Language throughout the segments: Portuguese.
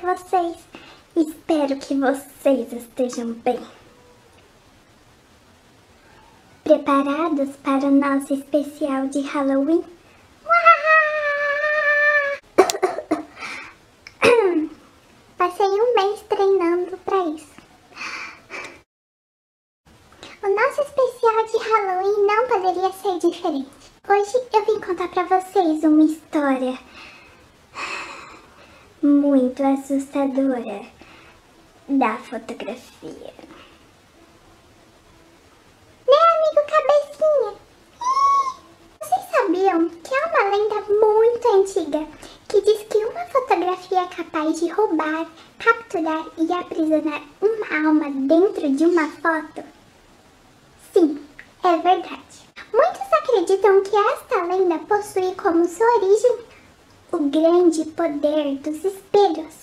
vocês. Espero que vocês estejam bem. Preparados para o nosso especial de Halloween? Passei um mês treinando para isso. O nosso especial de Halloween não poderia ser diferente. Hoje eu vim contar para vocês uma história muito assustadora da fotografia. Né, amigo Cabecinha? Vocês sabiam que há uma lenda muito antiga que diz que uma fotografia é capaz de roubar, capturar e aprisionar uma alma dentro de uma foto? Sim, é verdade. Muitos acreditam que esta lenda possui como sua origem o grande poder dos espelhos.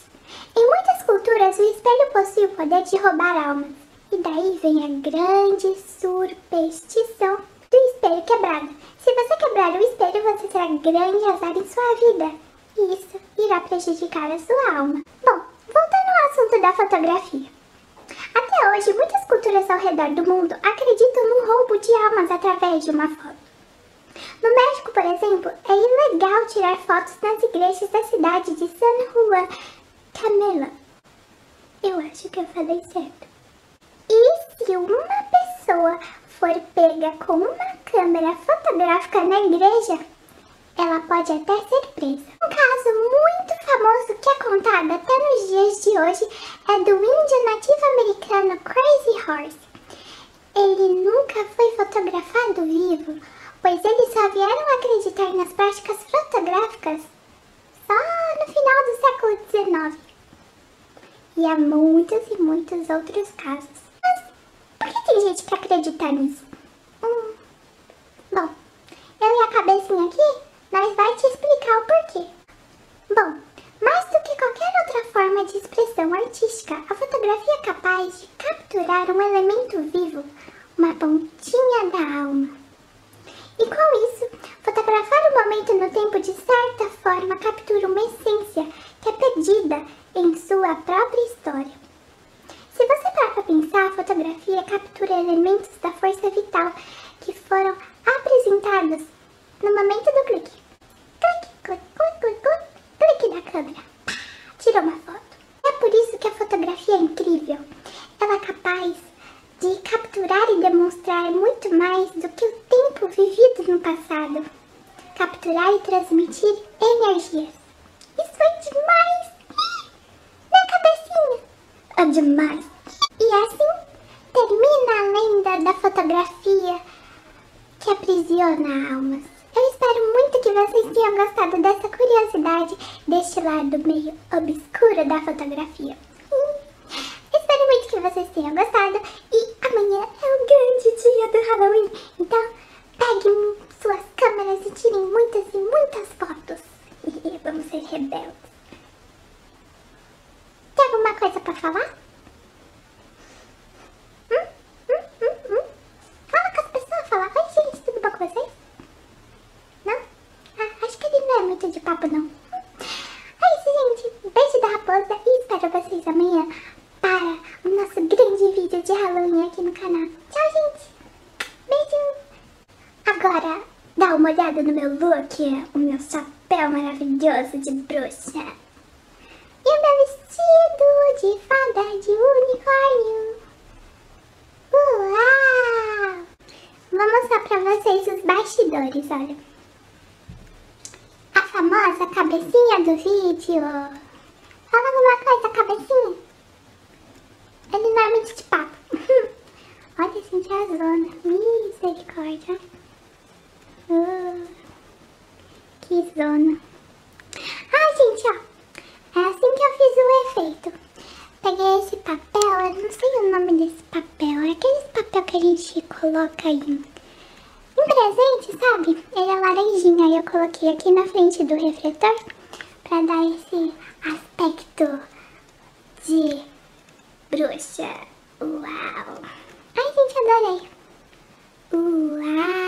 Em muitas culturas, o espelho possui o poder de roubar almas. E daí vem a grande superstição do espelho quebrado. Se você quebrar o espelho, você terá grande azar em sua vida. E isso irá prejudicar a sua alma. Bom, voltando ao assunto da fotografia. Até hoje, muitas culturas ao redor do mundo acreditam no roubo de almas através de uma foto. No México, por exemplo, é ilegal tirar fotos nas igrejas da cidade de San Juan Camela. Eu acho que eu falei certo. E se uma pessoa for pega com uma câmera fotográfica na igreja, ela pode até ser presa. Um caso muito famoso que é contado até nos dias de hoje é do índio nativo americano Crazy Horse. Ele nunca foi fotografado vivo, pois eles só vieram acreditar nas práticas fotográficas só no final do século XIX. E há muitos e muitos outros casos. Mas por que tem gente que acredita nisso? Hum. Bom, eu e a cabecinha aqui, nós vai te explicar o porquê. Bom, mais do que qualquer outra forma de expressão artística, a fotografia é capaz de capturar um elemento vivo, uma pontinha da alma. E com isso, fotografar no tempo de certa forma captura uma essência que é perdida em sua própria história. Se você parar para pensar, a fotografia captura elementos da força vital que foram apresentados no momento do clique. Clique, clique, clique, clique, clique da câmera. Tirou uma foto. É por isso que a fotografia é incrível. Ela é capaz de capturar e demonstrar muito mais do que o tempo vivido no passado. Capturar e transmitir energias. Isso é demais! Na cabecinha! É demais! E assim termina a lenda da fotografia que aprisiona almas. Eu espero muito que vocês tenham gostado dessa curiosidade, deste lado meio obscuro da fotografia. Espero muito que vocês tenham gostado e amanhã é o grande dia do Halloween. Então peguem tirem muitas e muitas fotos. E vamos ser rebeldes. Tem alguma coisa pra falar? Hum? Hum? Hum? Fala com as pessoas, fala. Oi gente, tudo bom com vocês? Não? Ah, acho que ele não é muito de papo não. É isso gente, beijo da raposa e espero vocês amanhã para o nosso grande vídeo de Halloween aqui no canal. Tchau, gente! Beijo! Agora, dá uma olhada no meu look, o meu chapéu maravilhoso de bruxa. E o meu vestido de fada de unicórnio. Uau! Vou mostrar pra vocês os bastidores, olha. A famosa cabecinha do vídeo. Fala alguma coisa, cabecinha. Ele é muito de papo. Olha é a zona. Misericórdia. Uh, que zona. Ah, gente, ó. É assim que eu fiz o efeito. Peguei esse papel, eu não sei o nome desse papel. É aquele papel que a gente coloca aí em presente, sabe? Ele é laranjinha. Eu coloquei aqui na frente do refletor pra dar esse aspecto de bruxa. Uau! Ai, gente, adorei. Uau!